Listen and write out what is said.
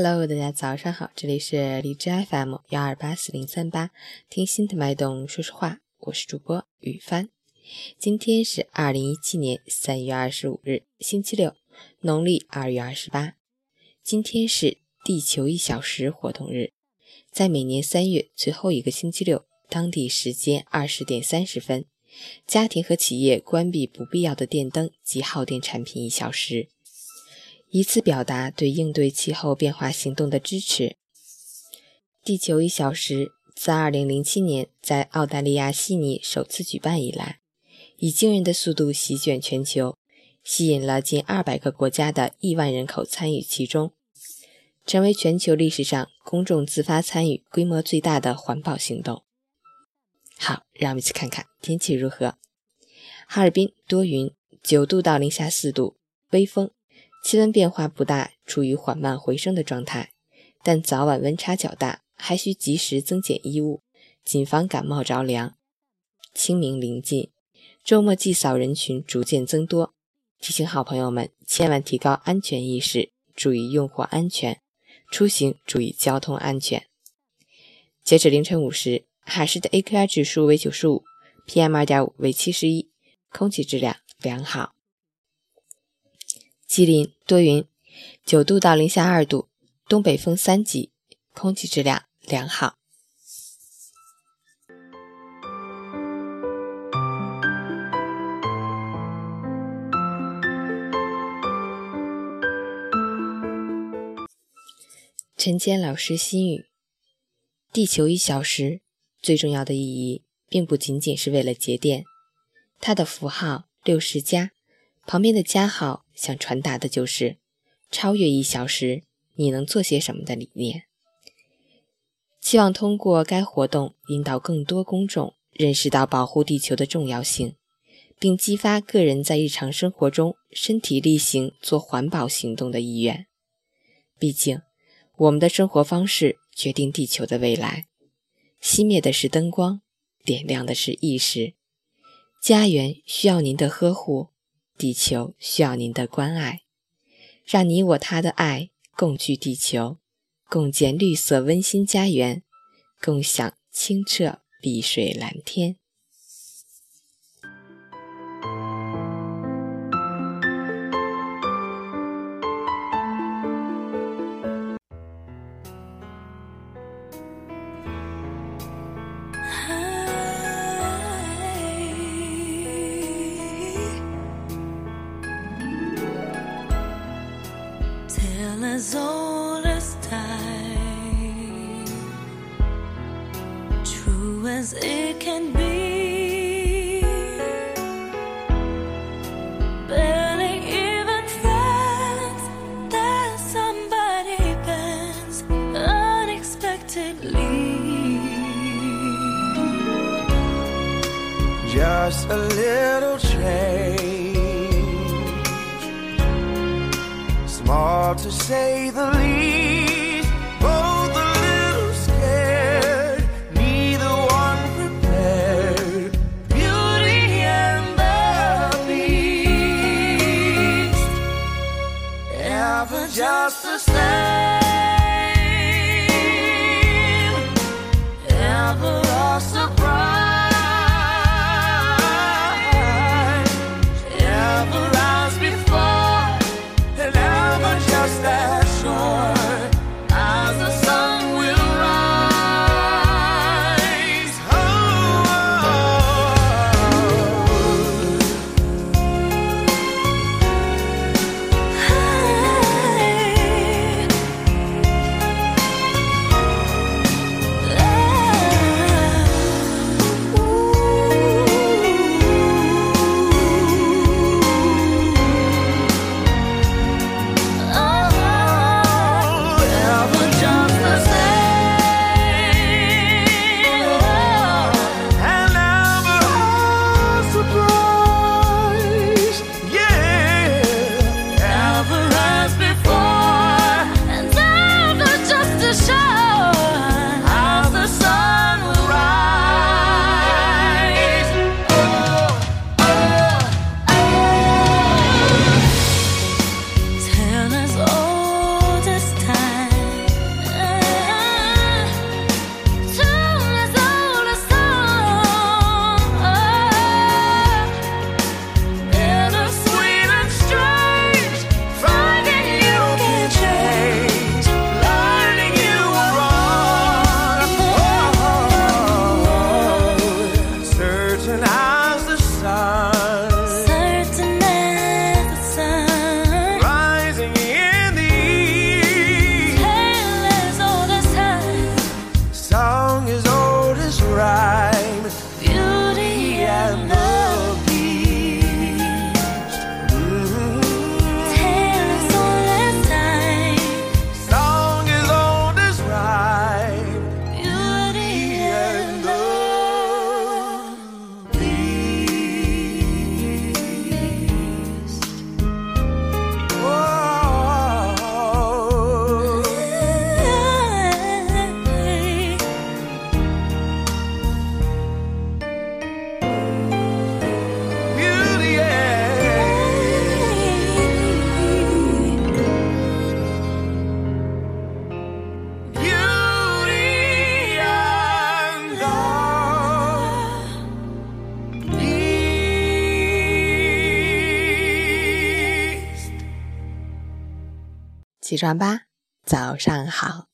Hello，大家早上好，这里是荔枝 FM 幺二八四零三八，听心的脉动说说话，我是主播雨帆。今天是二零一七年三月二十五日，星期六，农历二月二十八。今天是地球一小时活动日，在每年三月最后一个星期六，当地时间二十点三十分，家庭和企业关闭不必要的电灯及耗电产品一小时。以此表达对应对气候变化行动的支持。地球一小时自2007年在澳大利亚悉尼首次举办以来，以惊人的速度席卷全球，吸引了近200个国家的亿万人口参与其中，成为全球历史上公众自发参与规模最大的环保行动。好，让我们一起看看天气如何。哈尔滨多云，9度到零下4度，微风。气温变化不大，处于缓慢回升的状态，但早晚温差较大，还需及时增减衣物，谨防感冒着凉。清明临近，周末祭扫人群逐渐增多，提醒好朋友们千万提高安全意识，注意用火安全，出行注意交通安全。截止凌晨五时，海市的 AQI 指数为九十五，PM 二点五为七十一，空气质量良好。吉林多云，九度到零下二度，东北风三级，空气质量良好。陈坚老师心语：地球一小时最重要的意义，并不仅仅是为了节电，它的符号六十加。旁边的加号想传达的就是超越一小时你能做些什么的理念。希望通过该活动引导更多公众认识到保护地球的重要性，并激发个人在日常生活中身体力行做环保行动的意愿。毕竟，我们的生活方式决定地球的未来。熄灭的是灯光，点亮的是意识。家园需要您的呵护。地球需要您的关爱，让你我他的爱共聚地球，共建绿色温馨家园，共享清澈碧水蓝天。As old as time, true as it can be. Even friends, that somebody bends unexpectedly. Just a little to say the least. Oh, Both a little scared, neither one prepared. Beauty and the Beast, ever just the same, ever 起床吧，早上好。